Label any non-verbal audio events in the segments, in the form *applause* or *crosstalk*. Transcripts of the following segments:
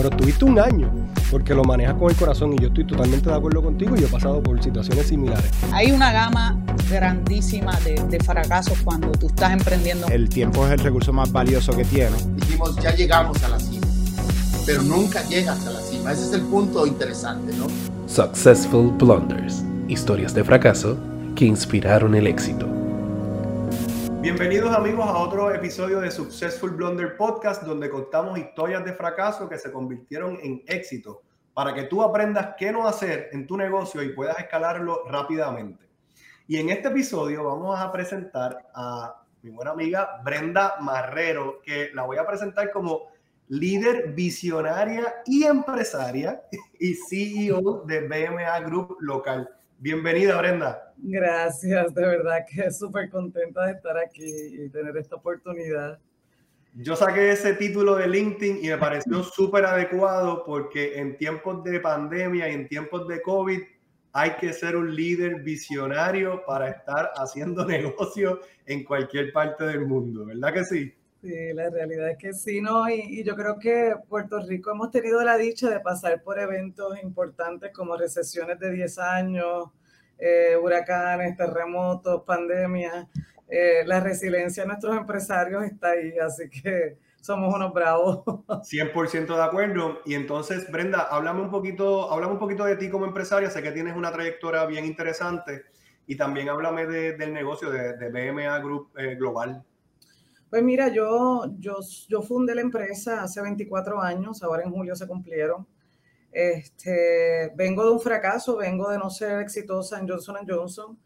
pero tuviste un año porque lo manejas con el corazón y yo estoy totalmente de acuerdo contigo y yo he pasado por situaciones similares. Hay una gama grandísima de, de fracasos cuando tú estás emprendiendo. El tiempo es el recurso más valioso que tiene. Dijimos, ya llegamos a la cima, pero nunca llegas a la cima. Ese es el punto interesante, ¿no? Successful Blunders, historias de fracaso que inspiraron el éxito. Bienvenidos amigos a otro episodio de Successful Blunder Podcast donde contamos historias de fracaso que se convirtieron en éxito para que tú aprendas qué no hacer en tu negocio y puedas escalarlo rápidamente. Y en este episodio vamos a presentar a mi buena amiga Brenda Marrero, que la voy a presentar como líder visionaria y empresaria *laughs* y CEO de BMA Group local. Bienvenida, Brenda. Gracias, de verdad que súper contenta de estar aquí y tener esta oportunidad. Yo saqué ese título de LinkedIn y me pareció *laughs* súper adecuado porque en tiempos de pandemia y en tiempos de COVID hay que ser un líder visionario para estar haciendo *laughs* negocio en cualquier parte del mundo, ¿verdad que sí? Sí, la realidad es que sí, ¿no? Y, y, yo creo que Puerto Rico hemos tenido la dicha de pasar por eventos importantes como recesiones de 10 años, eh, huracanes, terremotos, pandemias. Eh, la resiliencia de nuestros empresarios está ahí, así que somos unos bravos. *laughs* 100% de acuerdo. Y entonces, Brenda, háblame un poquito, háblame un poquito de ti como empresaria. Sé que tienes una trayectoria bien interesante y también háblame de, del negocio de, de BMA Group eh, Global. Pues mira, yo, yo, yo fundé la empresa hace 24 años, ahora en julio se cumplieron. Este, vengo de un fracaso, vengo de no ser exitosa en Johnson Johnson,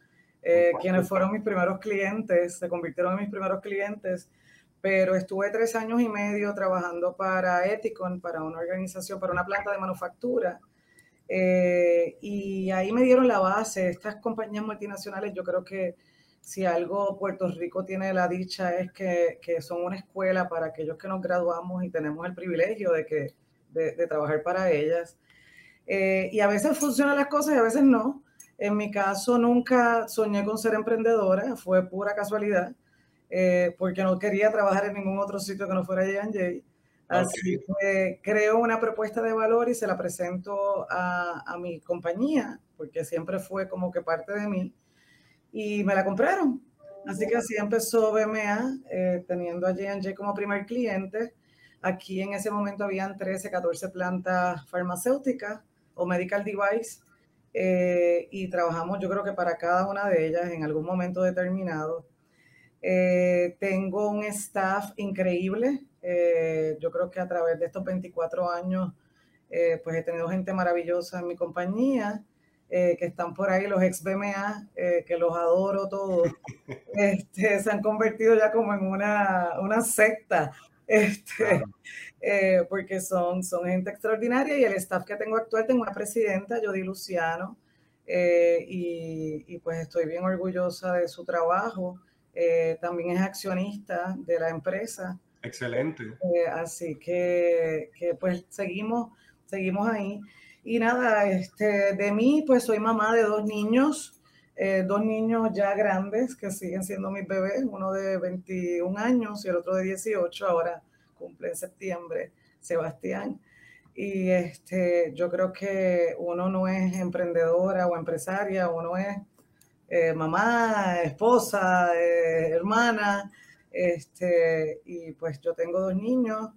eh, quienes fueron mis primeros clientes, se convirtieron en mis primeros clientes, pero estuve tres años y medio trabajando para Ethicon, para una organización, para una planta de manufactura. Eh, y ahí me dieron la base. Estas compañías multinacionales, yo creo que si algo Puerto Rico tiene la dicha es que, que, son una escuela para aquellos que nos graduamos y tenemos el privilegio de, que, de, de trabajar para ellas. Eh, y a veces funcionan las cosas y a veces no. En mi caso nunca soñé con ser emprendedora, fue pura casualidad, eh, porque no quería trabajar en ningún otro sitio que no fuera J&J. Así okay. que creo una propuesta de valor y se la presento a, a mi compañía, porque siempre fue como que parte de mí y me la compraron. Así que así empezó BMA, eh, teniendo a J&J como primer cliente. Aquí en ese momento habían 13, 14 plantas farmacéuticas o medical device eh, y trabajamos yo creo que para cada una de ellas en algún momento determinado. Eh, tengo un staff increíble. Eh, yo creo que a través de estos 24 años pues he tenido gente maravillosa en mi compañía. Eh, que están por ahí, los ex BMA, eh, que los adoro todos, *laughs* este, se han convertido ya como en una, una secta, este, claro. eh, porque son, son gente extraordinaria y el staff que tengo actual, tengo una presidenta, Jody Luciano, eh, y, y, pues estoy bien orgullosa de su trabajo. también es accionista de la empresa. Excelente. así que, que pues seguimos, seguimos ahí. Y nada, este, de mí, pues soy mamá de dos niños, eh, dos niños ya grandes que siguen siendo mis bebés, uno de 21 años y el otro de 18, ahora cumple en septiembre, Sebastián. Y este, yo creo que uno no es emprendedora o empresaria, uno es eh, mamá, esposa, eh, hermana. Este, y pues yo tengo dos niños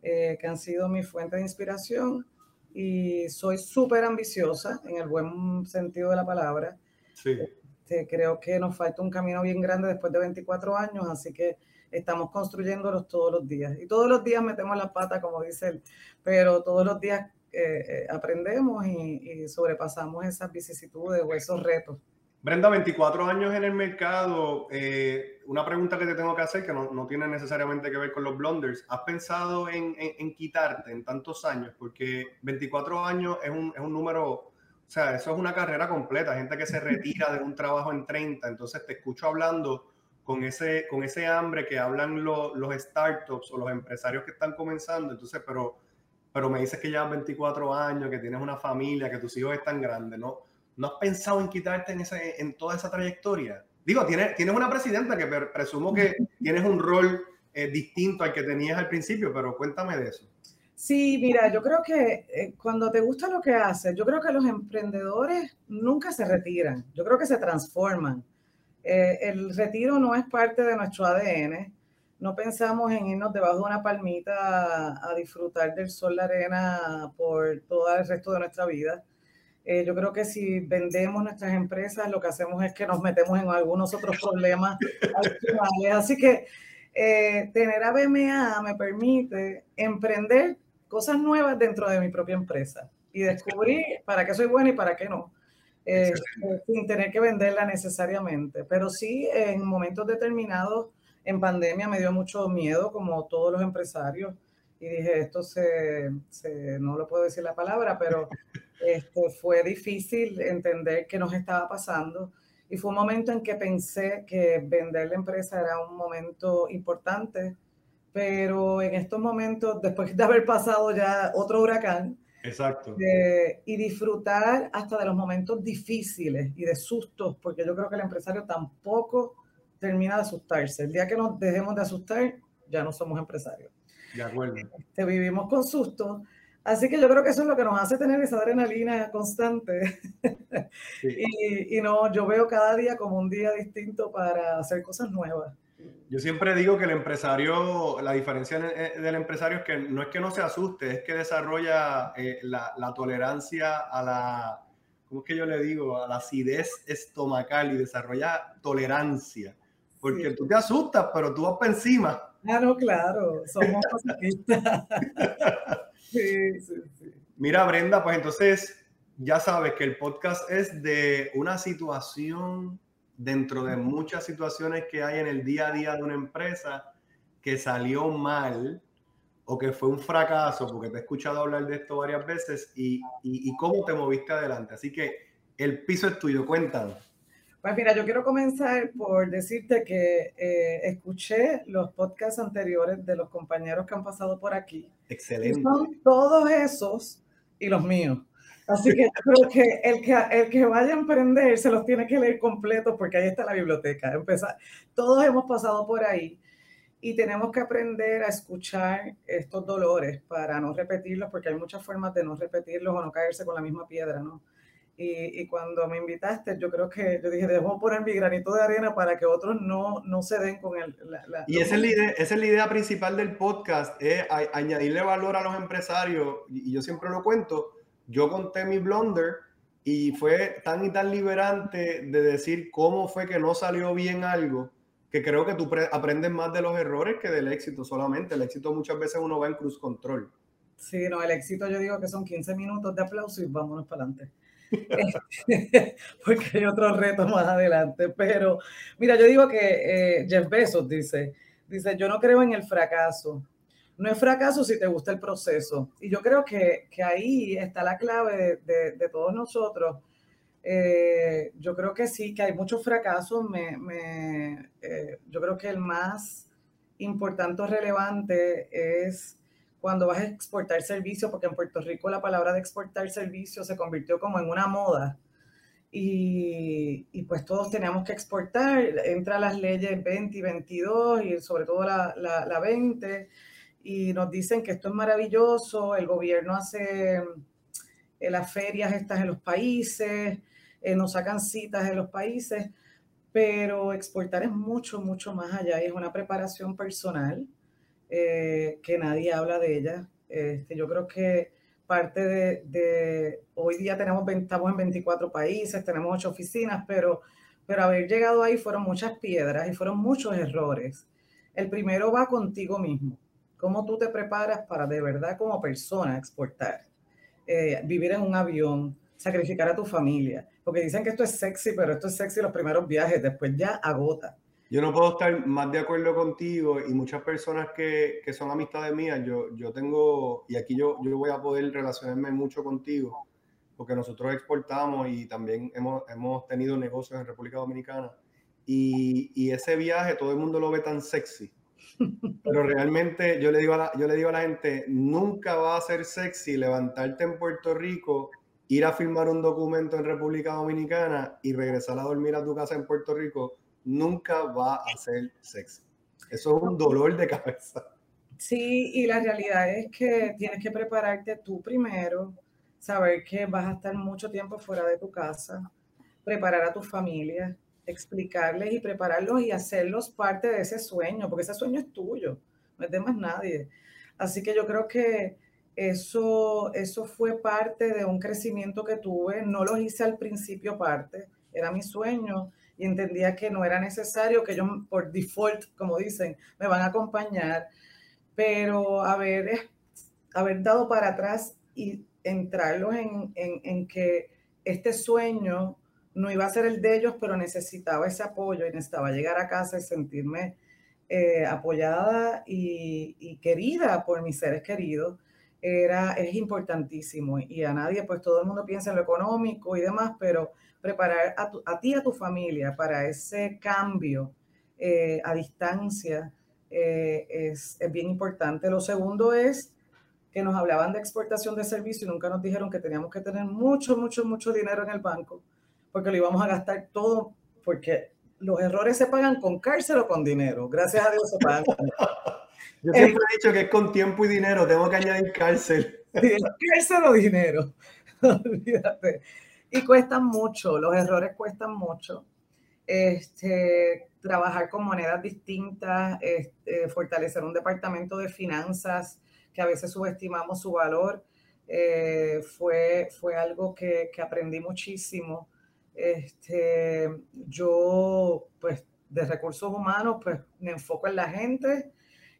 que han sido mi fuente de inspiración y soy súper ambiciosa en el buen sentido de la palabra. Sí. Este, creo que nos falta un camino bien grande después de 24 años, así que estamos construyéndolos todos los días. Y todos los días metemos la pata, como dice él, pero todos los días eh, aprendemos y, y sobrepasamos esas vicisitudes o esos retos. Brenda, 24 años en el mercado. Eh, una pregunta que te tengo que hacer, que no, no, tiene necesariamente que ver con los blunders. ¿Has pensado en, en, en, quitarte en tantos años? Porque 24 años es un, es un número, o sea, eso es una carrera completa. Gente que se retira de un trabajo en 30. Entonces te escucho hablando con ese, con ese hambre que hablan lo, los startups o los empresarios que están comenzando. Entonces, pero, pero me dices que llevas 24 años, que tienes una familia, que tus hijos están grandes, ¿no? ¿No has pensado en quitarte en, ese, en toda esa trayectoria? Digo, tienes, tienes una presidenta que presumo que tienes un rol eh, distinto al que tenías al principio, pero cuéntame de eso. Sí, mira, yo creo que eh, cuando te gusta lo que haces, yo creo que los emprendedores nunca se retiran, yo creo que se transforman. Eh, el retiro no es parte de nuestro ADN. No pensamos en irnos debajo de una palmita a, disfrutar del sol, la arena por todo el resto de nuestra vida. Eh, yo creo que si vendemos nuestras empresas, lo que hacemos es que nos metemos en algunos otros problemas Así que tener a BMA me permite emprender cosas nuevas dentro de mi propia empresa y descubrir para qué soy buena y para qué no, eh, sin tener que venderla necesariamente. Pero sí, en momentos determinados, en pandemia me dio mucho miedo, como todos los empresarios, y dije, esto se, no lo puedo decir la palabra, pero *laughs* este, fue difícil entender qué nos estaba pasando. Y fue un momento en que pensé que vender la empresa era un momento importante pero en estos momentos, después de haber pasado ya otro huracán, Exacto. Eh, y disfrutar hasta de los momentos difíciles y de sustos, porque yo creo que el empresario tampoco termina de asustarse. El día que nos dejemos de asustar, ya no somos empresarios. De acuerdo. Este, vivimos con sustos. Así que yo creo que eso es lo que nos hace tener esa adrenalina constante. *laughs* y, y no, yo veo cada día como un día distinto para hacer cosas nuevas. Yo siempre digo que el empresario, la diferencia eh, del empresario es que no es que no se asuste, es que desarrolla eh, la, tolerancia a la, ¿cómo es que yo le digo? A la acidez estomacal y desarrolla tolerancia. Porque tú te asustas, pero tú vas para encima. Ah, no, claro, somos *laughs* sí, sí, sí. Mira, Brenda, pues entonces ya sabes que el podcast es de una situación dentro de muchas situaciones que hay en el día a día de una empresa que salió mal o que fue un fracaso, porque te he escuchado hablar de esto varias veces, y, cómo te moviste adelante. Así que el piso es tuyo, cuéntanos. Pues mira, yo quiero comenzar por decirte que eh, escuché los podcasts anteriores de los compañeros que han pasado por aquí. Excelente. Son todos esos y los míos. Así que creo que el, que el que vaya a emprender se los tiene que leer completo porque ahí está la biblioteca. Empezar. Todos hemos pasado por ahí y tenemos que aprender a escuchar estos dolores para no repetirlos porque hay muchas formas de no repetirlos o no caerse con la misma piedra, ¿no? Y, y cuando me invitaste, yo creo que yo dije, debo poner mi granito de arena para que otros no, no se den con el... La, y esa es, la idea, esa es la idea principal del podcast, es añadirle valor a los empresarios, y yo siempre lo cuento, yo conté mi blunder y fue tan y tan liberante de decir cómo fue que no salió bien algo, que creo que tú aprendes más de los errores que del éxito solamente. El éxito muchas veces uno va en cruz control. Sí, no, el éxito yo digo que son 15 minutos de aplauso y vámonos para adelante. *laughs* *laughs* Porque hay otros retos más adelante. Pero mira, yo digo que eh, Jeff Bezos dice, dice, yo no creo en el fracaso, no es fracaso si te gusta el proceso. Y yo creo que, ahí está la clave de, todos nosotros. Eh, yo creo que sí, que hay muchos fracasos. Me, eh, yo creo que el más importante o relevante es cuando vas a exportar servicios, porque en Puerto Rico la palabra de exportar servicios se convirtió como en una moda. Y, pues todos teníamos que exportar, entra las leyes 20 y 22 y sobre todo la, la, la 20 y nos dicen que esto es maravilloso, el gobierno hace eh, las ferias estas en los países, eh, nos sacan citas en los países, pero exportar es mucho, mucho más allá y es una preparación personal eh, que nadie habla de ella. Este, yo creo que parte de, de, hoy día tenemos, estamos en 24 países, tenemos 8 oficinas, pero, pero haber llegado ahí fueron muchas piedras y fueron muchos errores. El primero va contigo mismo cómo tú te preparas para de verdad como persona exportar, eh, vivir en un avión, sacrificar a tu familia, porque dicen que esto es sexy, pero esto es sexy los primeros viajes, después ya agota. Yo no puedo estar más de acuerdo contigo y muchas personas que, que son amistades mías, yo, yo tengo, y aquí yo, yo voy a poder relacionarme mucho contigo, porque nosotros exportamos y también hemos, hemos tenido negocios en República Dominicana. Y, y, ese viaje todo el mundo lo ve tan sexy. Pero realmente yo le, digo a la, yo le digo a la gente, nunca va a ser sexy levantarte en Puerto Rico, ir a firmar un documento en República Dominicana y regresar a dormir a tu casa en Puerto Rico, nunca va a ser sexy. Eso es un dolor de cabeza. Sí, y la realidad es que tienes que prepararte tú primero, saber que vas a estar mucho tiempo fuera de tu casa, preparar a tu familia, explicarles y prepararlos y hacerlos parte de ese sueño, porque ese sueño es tuyo, no es de más nadie. Así que yo creo que eso, eso fue parte de un crecimiento que tuve. No lo hice al principio parte, era mi sueño y entendía que no era necesario, que ellos por default, como dicen, me van a acompañar, pero haber, haber dado para atrás y entrarlos en, en, en que este sueño no iba a ser el de ellos, pero necesitaba ese apoyo y necesitaba llegar a casa y sentirme eh, apoyada y, querida por mis seres queridos, era, es importantísimo. Y a nadie, pues todo el mundo piensa en lo económico y demás, pero preparar a, ti y a tu familia para ese cambio eh, a distancia eh, es, es bien importante. Lo segundo es que nos hablaban de exportación de servicios y nunca nos dijeron que teníamos que tener mucho, mucho, mucho dinero en el banco porque lo íbamos a gastar todo, porque los errores se pagan con cárcel o con dinero. Gracias a Dios se pagan. *laughs* Yo siempre he dicho que es con tiempo y dinero, tengo que añadir cárcel. cárcel o dinero, *laughs* olvídate. Y cuestan mucho, los errores cuestan mucho. Este, trabajar con monedas distintas, este, fortalecer un departamento de finanzas que a veces subestimamos su valor, eh, fue, fue algo que, que aprendí muchísimo. Este, yo, pues, de recursos humanos, pues, me enfoco en la gente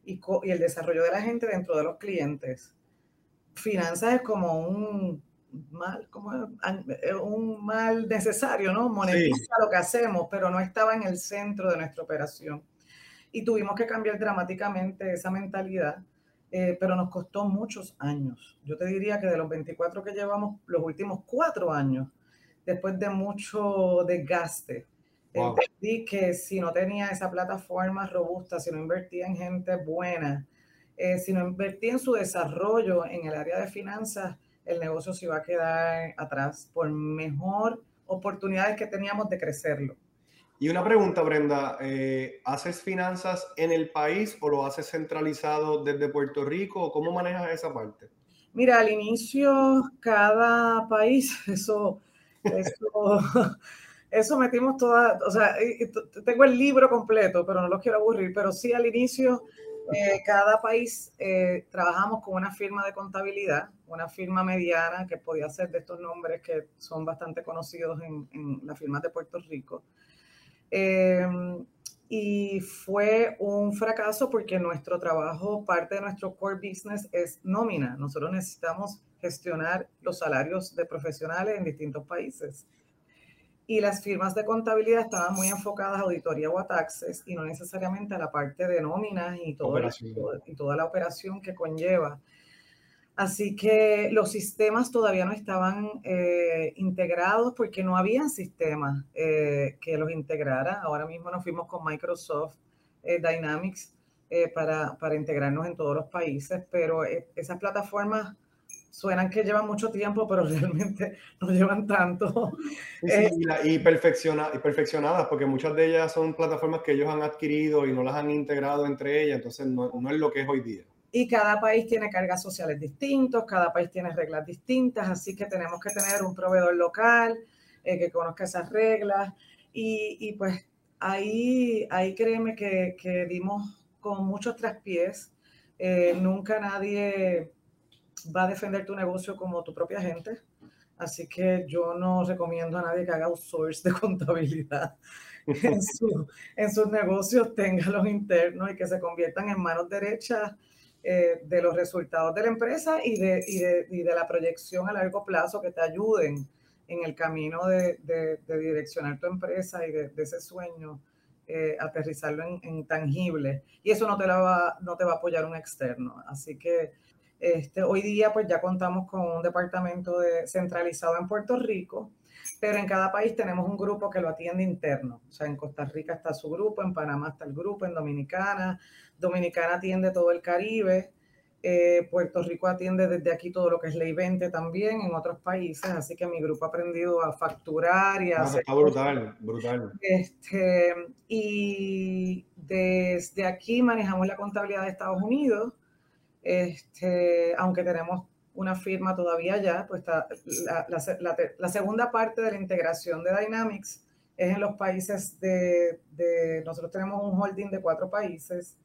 y, y el desarrollo de la gente dentro de los clientes. Finanzas es como un mal, como un mal necesario, ¿no? Monetiza lo que hacemos, pero no estaba en el centro de nuestra operación. Y tuvimos que cambiar dramáticamente esa mentalidad, eh, pero nos costó muchos años. Yo te diría que de los 24 que llevamos, los últimos cuatro años después de mucho desgaste. Entendí que si no tenía esa plataforma robusta, si no invertía en gente buena, eh, si no invertía en su desarrollo en el área de finanzas, el negocio se iba a quedar atrás por mejor oportunidades que teníamos de crecerlo. Y una pregunta, Brenda, eh, ¿haces finanzas en el país o lo haces centralizado desde Puerto Rico? ¿Cómo manejas esa parte? Mira, al inicio cada país, *laughs* eso eso, *laughs* eso metimos toda, o sea, tengo el libro completo, pero no lo quiero aburrir, pero sí al inicio, eh, cada país eh, trabajamos con una firma de contabilidad, una firma mediana que podía ser de estos nombres que son bastante conocidos en, en las firmas de Puerto Rico. Em, y fue un fracaso porque nuestro trabajo, parte de nuestro core business es nómina. Nosotros necesitamos gestionar los salarios de profesionales en distintos países. Y las firmas de contabilidad estaban muy enfocadas a auditoría o a taxes y no necesariamente a la parte de nóminas y, todo y toda la operación que conlleva. Así que los sistemas todavía no estaban eh, integrados porque no había sistemas eh, que los integrara. Ahora mismo nos fuimos con Microsoft eh, Dynamics para, para, integrarnos en todos los países, pero esas plataformas suenan que llevan mucho tiempo, pero *laughs* realmente no llevan tanto. Eh, y, perfecciona, y perfeccionadas, porque muchas de ellas son plataformas que ellos han adquirido y no las han integrado entre ellas, entonces no, no es lo que es hoy día. Y cada país tiene cargas sociales distintos, cada país tiene reglas distintas, así que tenemos que tener un proveedor local eh, que conozca esas reglas. Y, y, pues ahí, ahí créeme que, que dimos con muchos traspiés. Eh, nunca nadie va a defender tu negocio como tu propia gente. Así que yo no recomiendo a nadie que haga outsource de *laughs* contabilidad en, su, en sus negocios, tenga los internos y que se conviertan en manos derechas eh, de los resultados de la empresa y de, y, de, y de, la proyección a largo plazo que te ayuden en el camino de, de direccionar tu empresa y de, ese sueño, eh, aterrizarlo en, en, tangible. Y eso no te, la va, no te va a apoyar un externo. Así que este, hoy día pues ya contamos con un departamento de, centralizado en Puerto Rico, pero en cada país tenemos un grupo que lo atiende interno. O sea, en Costa Rica está su grupo, en Panamá está el grupo, en Dominicana. Dominicana atiende todo el Caribe. Eh, Puerto Rico atiende desde aquí todo lo que es ley 20 también en otros países, así que mi grupo ha aprendido a facturar y a... Ah, está brutal, brutal. Este, y desde aquí manejamos la contabilidad de Estados Unidos, Este, aunque tenemos una firma todavía ya, pues está, la, la, la, segunda parte de la integración de Dynamics es en los países de, de nosotros tenemos un holding de cuatro países,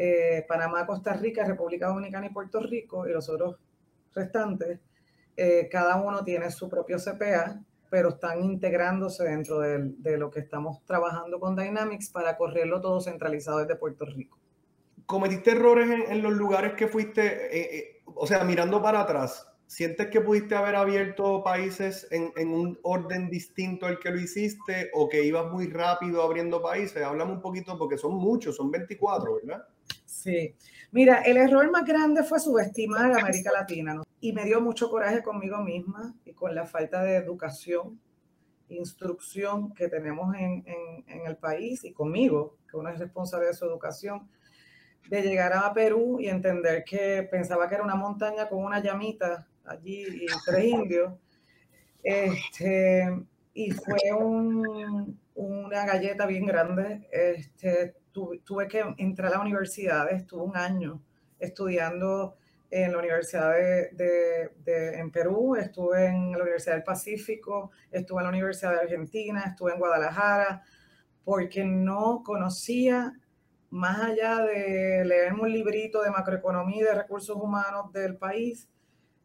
eh, Panamá, Costa Rica, República Dominicana y Puerto Rico, y los otros restantes, eh, cada uno tiene su propio CPA, pero están integrándose dentro de, de, lo que estamos trabajando con Dynamics para correrlo todo centralizado desde Puerto Rico. ¿Cometiste errores en, en los lugares que fuiste? Eh, o sea, mirando para atrás, ¿sientes que pudiste haber abierto países en, en, un orden distinto al que lo hiciste o que ibas muy rápido abriendo países? Háblame un poquito porque son muchos, son 24, ¿verdad? Sí. Mira, el error más grande fue subestimar a América Latina ¿no? y me dio mucho coraje conmigo misma y con la falta de educación, instrucción que tenemos en, en, en el país y conmigo, que uno es responsable de su educación de llegar a Perú y entender que pensaba que era una montaña con una llamita allí y tres indios. Este, y fue un, una galleta bien grande. Este, tuve, tuve, que entrar a la universidad, estuve un año estudiando en la Universidad de, de, de, en Perú, estuve en la Universidad del Pacífico, estuve en la Universidad de Argentina, estuve en Guadalajara, porque no conocía más allá de leerme un librito de macroeconomía y de recursos humanos del país,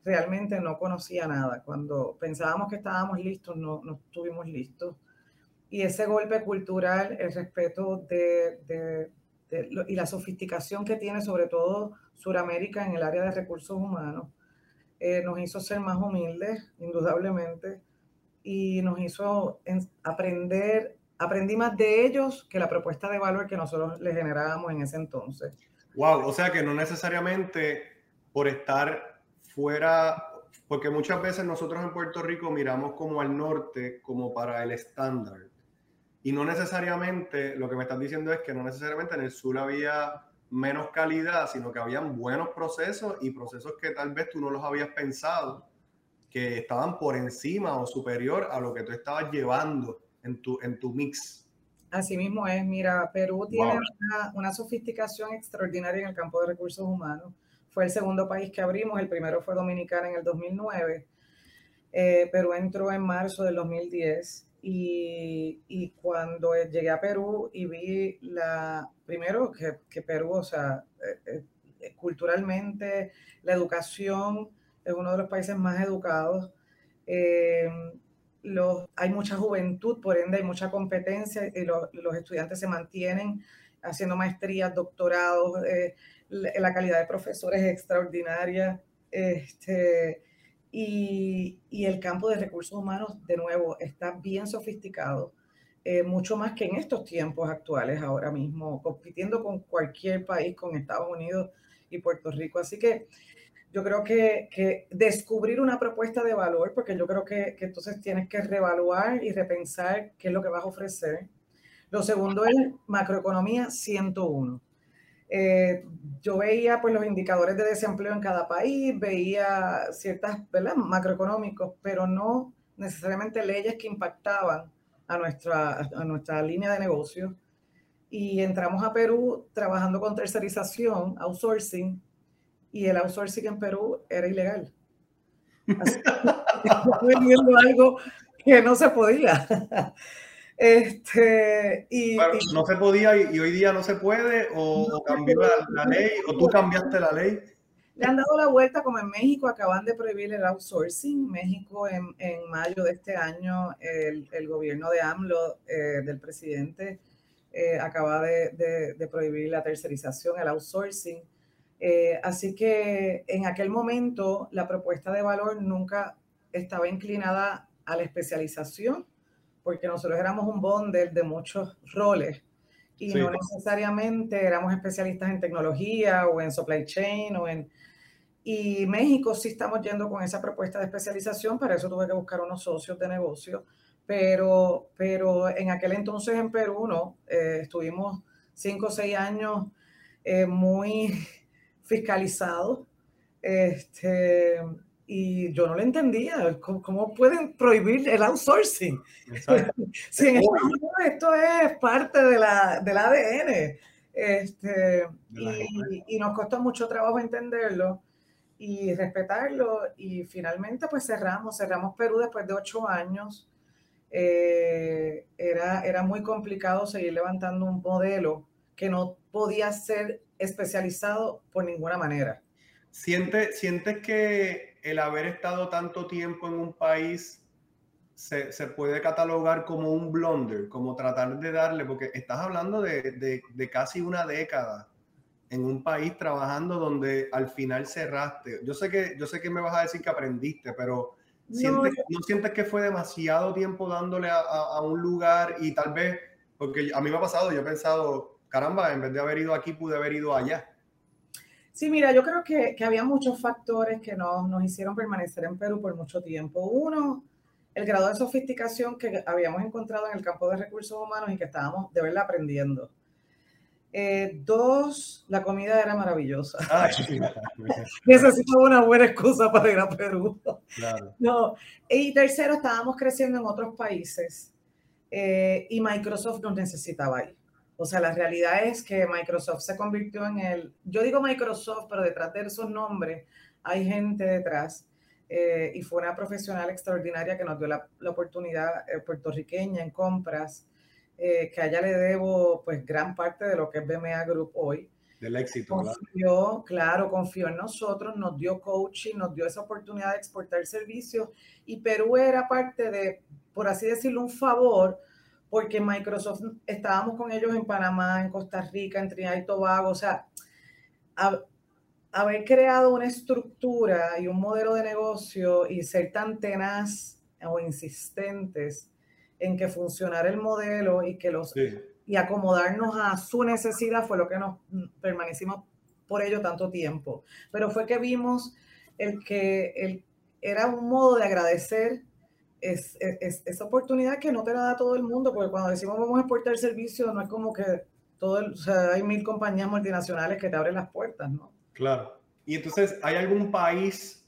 realmente no conocía nada. Cuando pensábamos que estábamos listos, no, no estuvimos listos. Y ese golpe cultural, el respeto de, y la sofisticación que tiene sobre todo Sudamérica en el área de recursos humanos, eh, nos hizo ser más humildes, indudablemente, y nos hizo aprender aprendí más de ellos que la propuesta de valor que nosotros les generábamos en ese entonces. Wow, o sea que no necesariamente por estar fuera, porque muchas veces nosotros en Puerto Rico miramos como al norte como para el estándar. Y no necesariamente, lo que me estás diciendo es que no necesariamente en el sur había menos calidad, sino que habían buenos procesos y procesos que tal vez tú no los habías pensado, que estaban por encima o superior a lo que tú estabas llevando en tu, en tu mix. Así mismo es, mira, Perú tiene wow. una, una, sofisticación extraordinaria en el campo de recursos humanos. Fue el segundo país que abrimos, el primero fue Dominicana en el 2009. Eh, Perú entró en marzo del 2010 y, cuando llegué a Perú y vi la, primero que, que Perú, o sea, eh, eh, culturalmente, la educación es uno de los países más educados. Eh, hay mucha juventud, por ende hay mucha competencia y lo, los estudiantes se mantienen haciendo maestrías, doctorados, eh, la, calidad de profesores es extraordinaria. Este, y, y, el campo de recursos humanos, de nuevo, está bien sofisticado, eh, mucho más que en estos tiempos actuales ahora mismo, compitiendo con cualquier país, con Estados Unidos y Puerto Rico. Así que yo creo que, que, descubrir una propuesta de valor, porque yo creo que, que, entonces tienes que reevaluar y repensar qué es lo que vas a ofrecer. Lo segundo es macroeconomía 101. Eh, yo veía pues los indicadores de desempleo en cada país, veía ciertas, ¿verdad? Macroeconómicos, pero no necesariamente leyes que impactaban a nuestra, a nuestra línea de negocio. Y entramos a Perú trabajando con tercerización, outsourcing, y el outsourcing en Perú era ilegal. Así *laughs* vendiendo algo que no se podía. Este, y, no se podía y, y, hoy día no se puede, o, no cambió la, la, ley, o tú cambiaste la ley. Le han dado la vuelta como en México, acaban de prohibir el outsourcing. México en, en mayo de este año, el, el gobierno de AMLO, eh, del presidente, eh, acaba de, de, de prohibir la tercerización, el outsourcing. Eh, así que en aquel momento la propuesta de valor nunca estaba inclinada a la especialización, porque nosotros éramos un bundle de muchos roles y sí. no necesariamente éramos especialistas en tecnología o en supply chain o en... Y México sí estamos yendo con esa propuesta de especialización, para eso tuve que buscar unos socios de negocio, pero, pero en aquel entonces en Perú no, eh, estuvimos cinco o seis años eh, muy *laughs* fiscalizado. Este, y yo no lo entendía. ¿Cómo, cómo pueden prohibir el outsourcing? si *laughs* en esto es parte de la, del ADN. Este, y, y, nos costó mucho trabajo entenderlo y respetarlo. Y finalmente, pues cerramos, cerramos Perú después de ocho años. Eh, era, era muy complicado seguir levantando un modelo que no podía ser especializado por ninguna manera. ¿Sientes, ¿Sientes que el haber estado tanto tiempo en un país se, se, puede catalogar como un blunder, como tratar de darle, porque estás hablando de, de, de, casi una década en un país trabajando donde al final cerraste. Yo sé que, yo sé que me vas a decir que aprendiste, pero ¿sientes, no, ¿no sientes que fue demasiado tiempo dándole a, a, a, un lugar y tal vez, porque a mí me ha pasado, yo he pensado, caramba, en vez de haber ido aquí, pude haber ido allá. Sí, mira, yo creo que, que había muchos factores que nos, nos hicieron permanecer en Perú por mucho tiempo. Uno, el grado de sofisticación que habíamos encontrado en el campo de recursos humanos y que estábamos de verdad aprendiendo. Eh, dos, la comida era maravillosa. *laughs* Necesito una buena excusa para ir a Perú. Claro. *laughs* No. Y tercero, estábamos creciendo en otros países eh, y Microsoft nos necesitaba ahí. O sea, la realidad es que Microsoft se convirtió en el, yo digo Microsoft, pero detrás de esos nombres hay gente detrás eh, y fue una profesional extraordinaria que nos dio la, la oportunidad eh, puertorriqueña en compras, eh, que a ella le debo pues gran parte de lo que es BMA Group hoy. Del éxito, confió, claro. claro, confió en nosotros, nos dio coaching, nos dio esa oportunidad de exportar servicios y Perú era parte de, por así decirlo, un favor, porque Microsoft estábamos con ellos en Panamá, en Costa Rica, en Trinidad y Tobago, o sea, a, haber creado una estructura y un modelo de negocio y ser tan tenaz o insistentes en que funcionara el modelo y que los sí. y acomodarnos a su necesidad fue lo que nos permanecimos por ello tanto tiempo. Pero fue que vimos el que el, era un modo de agradecer es, es, esa oportunidad que no te la da todo el mundo, porque cuando decimos vamos a exportar servicios, no es como que todo el, o sea, hay mil compañías multinacionales que te abren las puertas, ¿no? Claro. Y entonces, ¿hay algún país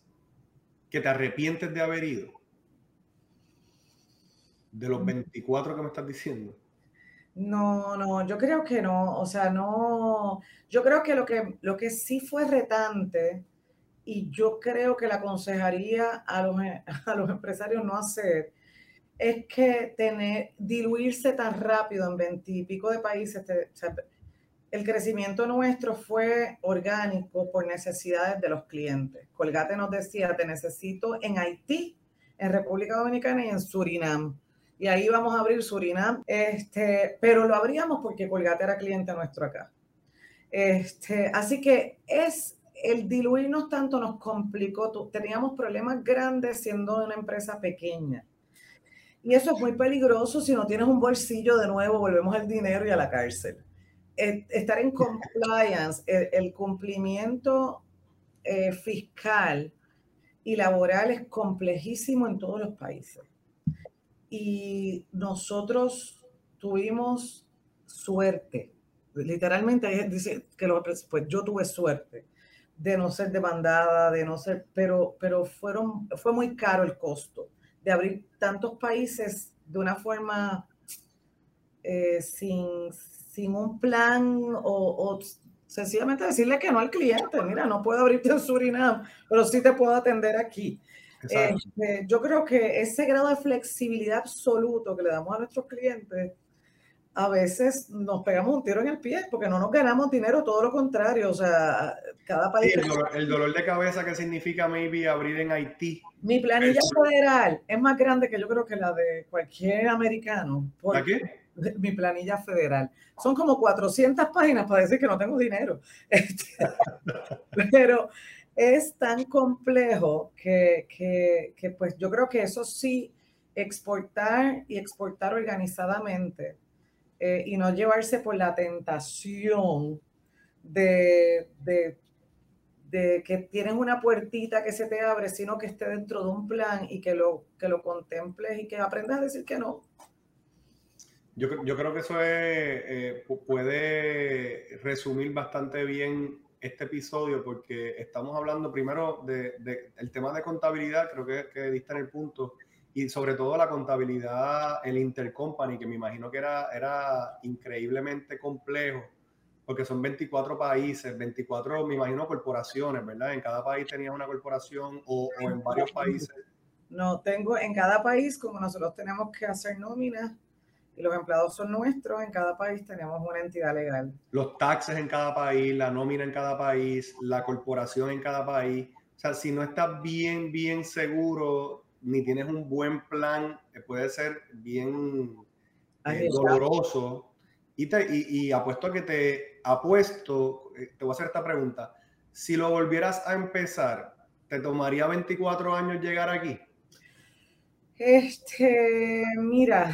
que te arrepientes de haber ido? De los 24 que me estás diciendo. No, no, yo creo que no. O sea, no. Yo creo que lo que, lo que sí fue retante, y yo creo que la aconsejaría a los, *laughs* a los empresarios no hacer, es que tener, diluirse tan rápido en veintipico de países. Te, o sea, el crecimiento nuestro fue orgánico por necesidades de los clientes. Colgate nos decía, te necesito en Haití, en República Dominicana y en Surinam. Y ahí vamos a abrir Surinam, este, pero lo abríamos porque Colgate era cliente nuestro acá. Este, así que es el diluirnos tanto nos complicó, teníamos problemas grandes siendo una empresa pequeña. Y eso es muy peligroso si no tienes un bolsillo de nuevo, volvemos al dinero y a la cárcel estar en compliance, el, el cumplimiento eh, fiscal y laboral es complejísimo en todos los países. Y nosotros tuvimos suerte, literalmente dice que lo, pues yo tuve suerte de no ser demandada, de no ser, pero, pero fueron, fue muy caro el costo de abrir tantos países de una forma eh, sin, sin un plan o, o, sencillamente decirle que no al cliente. Mira, no puedo abrirte en Surinam, pero sí te puedo atender aquí. Eh, yo creo que ese grado de flexibilidad absoluto que le damos a nuestros clientes, a veces nos pegamos un tiro en el pie porque no nos ganamos dinero, todo lo contrario. O sea, cada país. Sí, el, dolor, el, dolor, de cabeza que significa maybe abrir en Haití. Mi planilla federal es más grande que yo creo que la de cualquier americano. ¿La qué? mi planilla federal. Son como 400 páginas para decir que no tengo dinero. *laughs* Este, pero es tan complejo que, que, que, pues yo creo que eso sí, exportar y exportar organizadamente eh, y no llevarse por la tentación de, de, de, que tienes una puertita que se te abre, sino que esté dentro de un plan y que lo, que lo contemples y que aprendas a decir que no. Yo, yo, creo que eso es, eh, puede resumir bastante bien este episodio porque estamos hablando primero del de, de tema de contabilidad, creo que, que diste en el punto, y sobre todo la contabilidad, el intercompany, que me imagino que era, era increíblemente complejo porque son 24 países, 24, me imagino, corporaciones, ¿verdad? En cada país tenía una corporación o, o en varios países. No, tengo en cada país, como nosotros tenemos que hacer nóminas y los empleados son nuestros, en cada país tenemos una entidad legal. Los taxes en cada país, la nómina en cada país, la corporación en cada país. O sea, si no estás bien, bien seguro, ni tienes un buen plan, eh, puede ser bien eh, doloroso. Y, te, y, y, apuesto a que te apuesto, eh, te voy a hacer esta pregunta. Si lo volvieras a empezar, ¿te tomaría 24 años llegar aquí? Este, mira,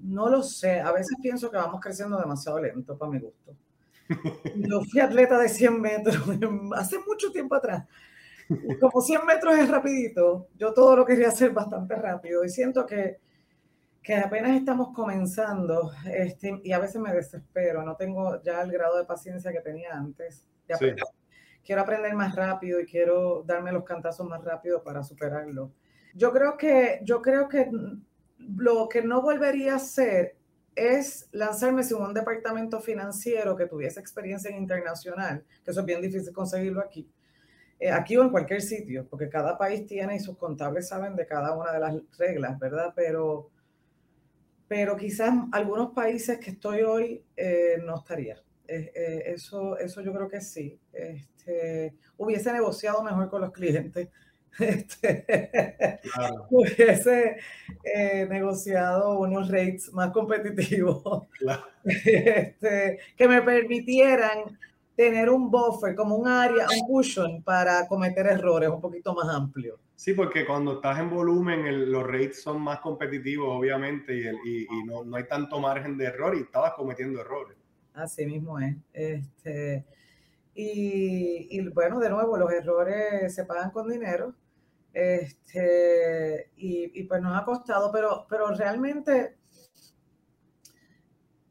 no lo sé. A veces pienso que vamos creciendo demasiado lento para mi gusto. *laughs* Yo fui atleta de 100 metros *laughs* hace mucho tiempo atrás. *laughs* como 100 metros es rapidito, yo todo lo quería hacer bastante rápido y siento que, que apenas estamos comenzando este, y a veces me desespero, no tengo ya el grado de paciencia que tenía antes. Sí. Quiero aprender más rápido y quiero darme los cantazos más rápido para superarlo. Yo creo que, yo creo que lo que no volvería a hacer es lanzarme sin un departamento financiero que tuviese experiencia internacional, que eso es bien difícil conseguirlo aquí, aquí o en cualquier sitio, porque cada país tiene y sus contables saben de cada una de las reglas, ¿verdad? Pero, pero quizás algunos países que estoy hoy eh, no estaría. Eh, eso, eso yo creo que sí. Este, hubiese negociado mejor con los clientes *laughs* este, claro. *laughs* hubiese eh, negociado unos rates más competitivos claro. *laughs* este, que me permitieran tener un buffer, como un área, un cushion para cometer errores un poquito más amplio. Sí, porque cuando estás en volumen, el, los rates son más competitivos, obviamente, y, el, y, y no, no, hay tanto margen de error y estabas cometiendo errores. Así mismo es. Este, y, y, bueno, de nuevo, los errores se pagan con dinero. Este, y, y, pues nos ha costado, pero, pero realmente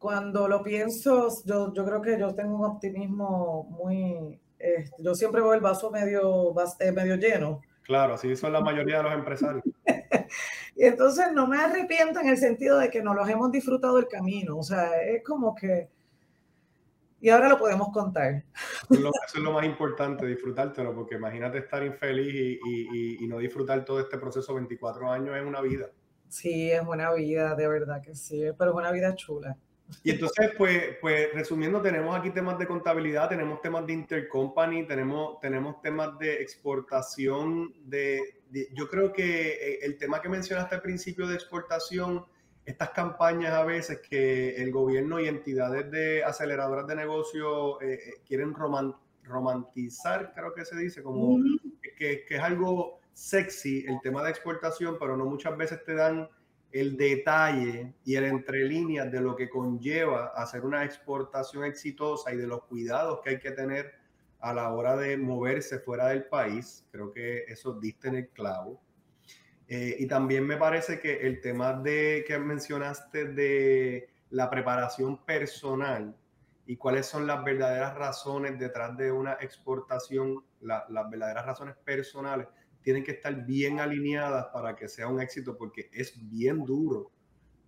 cuando lo pienso, yo, yo creo que yo tengo un optimismo muy, este, yo siempre veo el vaso medio, eh, medio lleno. Claro, así son la mayoría de los empresarios. *laughs* y entonces no me arrepiento en el sentido de que nos los hemos disfrutado el camino, o sea, es como que y ahora lo podemos contar. Eso es lo, más importante, disfrutártelo, porque imagínate estar infeliz y, y, y, no disfrutar todo este proceso 24 años es una vida. Sí, es una vida, de verdad que sí, pero es una vida chula. Y entonces, pues, pues resumiendo, tenemos aquí temas de contabilidad, tenemos temas de intercompany, tenemos, tenemos temas de exportación, de, de, yo creo que eh, el tema que mencionaste al principio de exportación estas campañas a veces que el gobierno y entidades de aceleradoras de negocio eh, eh, quieren roman, romantizar, creo que se dice, como mm. que, que, es algo sexy el tema de exportación, pero no muchas veces te dan el detalle y el entre líneas de lo que conlleva hacer una exportación exitosa y de los cuidados que hay que tener a la hora de moverse fuera del país. Creo que eso diste en el clavo. Eh, y también me parece que el tema de que mencionaste de la preparación personal y cuáles son las verdaderas razones detrás de una exportación, la, las verdaderas razones personales, tienen que estar bien alineadas para que sea un éxito, porque es bien duro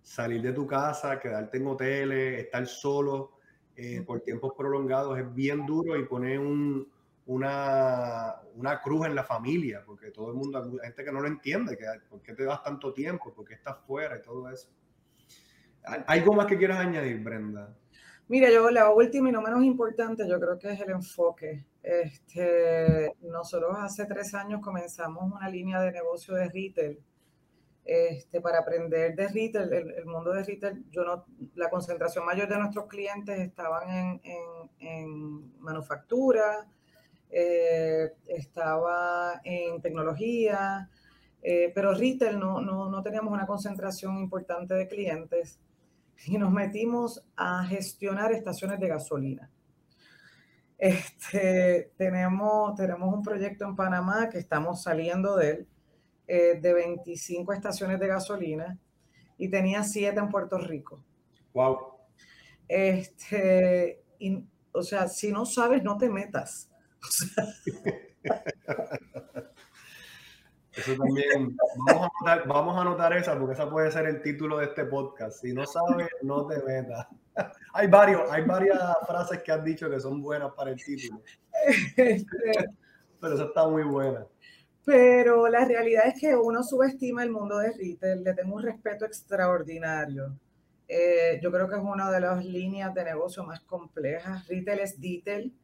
salir de tu casa, quedarte en hoteles, estar solo eh, por tiempos prolongados, es bien duro y poner un, una, una, cruz en la familia, porque todo el mundo, hay gente que no lo entiende, por qué te das tanto tiempo, por qué estás fuera y todo eso. ¿Algo más que quieras añadir, Brenda? Mira, yo la última y no menos importante, yo creo que es el enfoque. Este, nosotros hace tres años comenzamos una línea de negocio de retail. Este, para aprender de retail, el, mundo de retail, yo no, la concentración mayor de nuestros clientes estaban en manufactura, eh, estaba en tecnología, eh, pero retail no, no, no teníamos una concentración importante de clientes y nos metimos a gestionar estaciones de gasolina. Este, tenemos, tenemos un proyecto en Panamá que estamos saliendo de él, eh, de 25 estaciones de gasolina y tenía 7 en Puerto Rico. Wow. Este, y, o sea, si no sabes, no te metas. *laughs* Eso también, vamos a, anotar, vamos a anotar esa porque esa puede ser el título de este podcast. Si no sabes, no te metas. *laughs* hay, varios, hay varias frases que has dicho que son buenas para el título. Este, pero eso está muy buena. Pero la realidad es que uno subestima el mundo de retail, le tengo un respeto extraordinario. Eh, yo creo que es una de las líneas de negocio más complejas. Retail es detail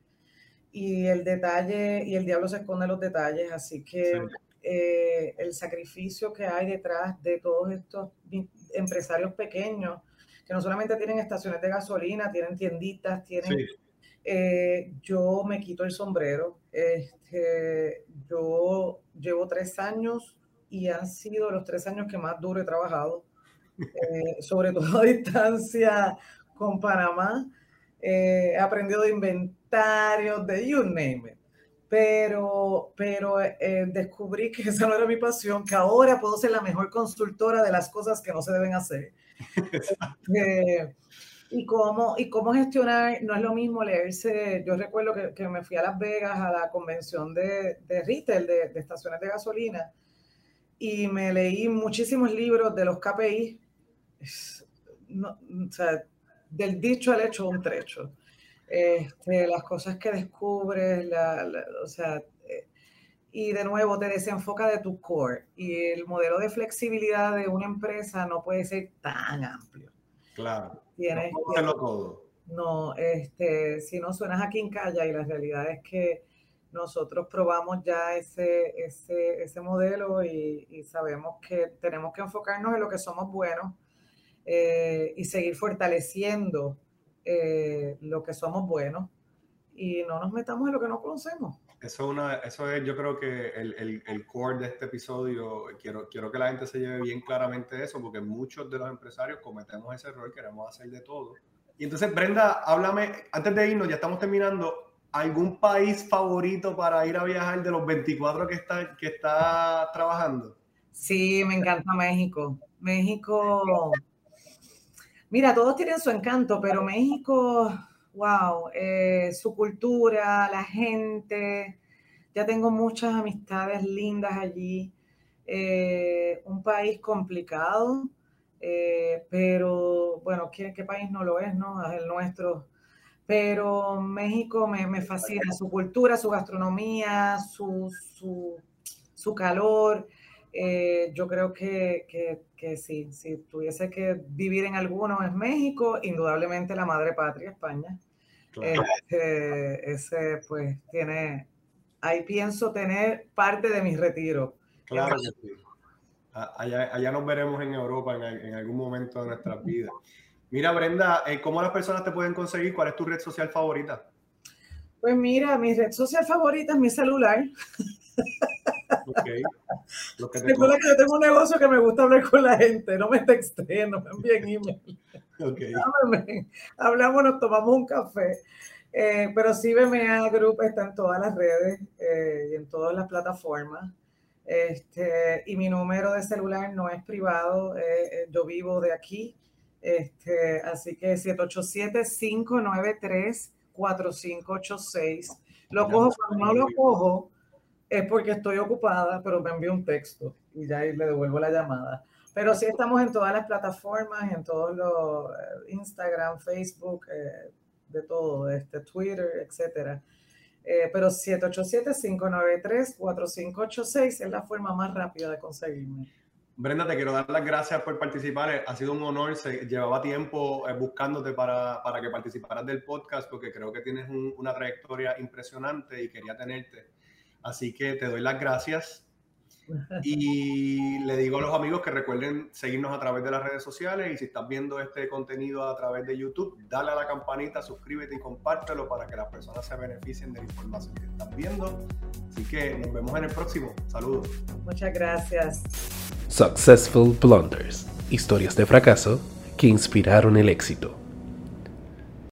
y el detalle y el diablo se esconde en los detalles, así que eh, el sacrificio que hay detrás de todos estos empresarios pequeños, que no solamente tienen estaciones de gasolina, tienen tienditas, tienen... Eh, yo me quito el sombrero. Este, yo llevo tres años y han sido los tres años que más duro he trabajado, eh, *laughs* sobre todo a distancia con Panamá. he aprendido de inventarios, de you name it pero, pero eh, descubrí que *laughs* esa no era mi pasión, que ahora puedo ser la mejor consultora de las cosas que no se deben hacer. *laughs* Eh, y, cómo, y cómo gestionar, no es lo mismo leerse, yo recuerdo que, que me fui a Las Vegas a la convención de, de retail, de, de, estaciones de gasolina, y me leí muchísimos libros de los KPI, o sea, del dicho al hecho un trecho. Este, las cosas que descubres, o sea, eh, y de nuevo te desenfoca de tu core. Y el modelo de flexibilidad de una empresa no puede ser tan amplio. Claro. Tienes no todo. No, este, si no suenas aquí en calle y la realidad es que nosotros probamos ya ese, ese, ese modelo y, y, sabemos que tenemos que enfocarnos en lo que somos buenos eh, y seguir fortaleciendo eh, lo que somos buenos y no nos metamos en lo que no conocemos. Eso, una, eso es, yo creo que el, el, el, core de este episodio. Quiero, quiero que la gente se lleve bien claramente eso, porque muchos de los empresarios cometemos ese error, queremos hacer de todo. Y entonces, Brenda, háblame, antes de irnos, ya estamos terminando, ¿algún país favorito para ir a viajar de los 24 que está, que está trabajando? Sí, me encanta México. México *laughs* Mira, todos tienen su encanto, pero México, wow, eh, su cultura, la gente, ya tengo muchas amistades lindas allí. Eh, un país complicado, eh, pero bueno, ¿qué, ¿qué, país no lo es, no? Es el nuestro. Pero México me, me fascina, su cultura, su gastronomía, su, su, su calor. Eh, yo creo que, que, que, si, si tuviese que vivir en alguno es México, indudablemente la madre patria, España. Este, ese pues tiene, ahí pienso tener parte de mi retiro. Claro que sí. Allá, allá, nos veremos en Europa en, en, algún momento de nuestras vidas. Mira, Brenda, eh, ¿cómo las personas te pueden conseguir? ¿Cuál es tu red social favorita? Pues mira, mi red social favorita es mi celular. *laughs* Okay. Recuerda que yo tengo un negocio que me gusta hablar con la gente, no me texten, no me envíen email. *laughs* Okay. Hablamos, nos tomamos un café. Eh, pero sí, BMA Group está en todas las redes eh, y en todas las plataformas. Este, y mi número de celular no es privado, eh yo vivo de aquí. Este, así que 787-593-4586. Lo cojo, cuando no lo cojo, es porque estoy ocupada, pero me envío un texto y ya le devuelvo la llamada. Pero sí estamos en todas las plataformas, en todos los eh, Instagram, Facebook, eh, de todo, este, Twitter, etcétera. Eh, pero 787-593-4586 es la forma más rápida de conseguirme. Brenda, te quiero dar las gracias por participar. Ha sido un honor. Se llevaba tiempo buscándote para, para que participaras del podcast porque creo que tienes un, una trayectoria impresionante y quería tenerte. Así que te doy las gracias. Y le digo a los amigos que recuerden seguirnos a través de las redes sociales y si estás viendo este contenido a través de YouTube, dale a la campanita, suscríbete y compártelo para que las personas se beneficien de la información que están viendo. Así que nos vemos en el próximo. Saludos. Muchas gracias. Successful Blunders. Historias de fracaso que inspiraron el éxito.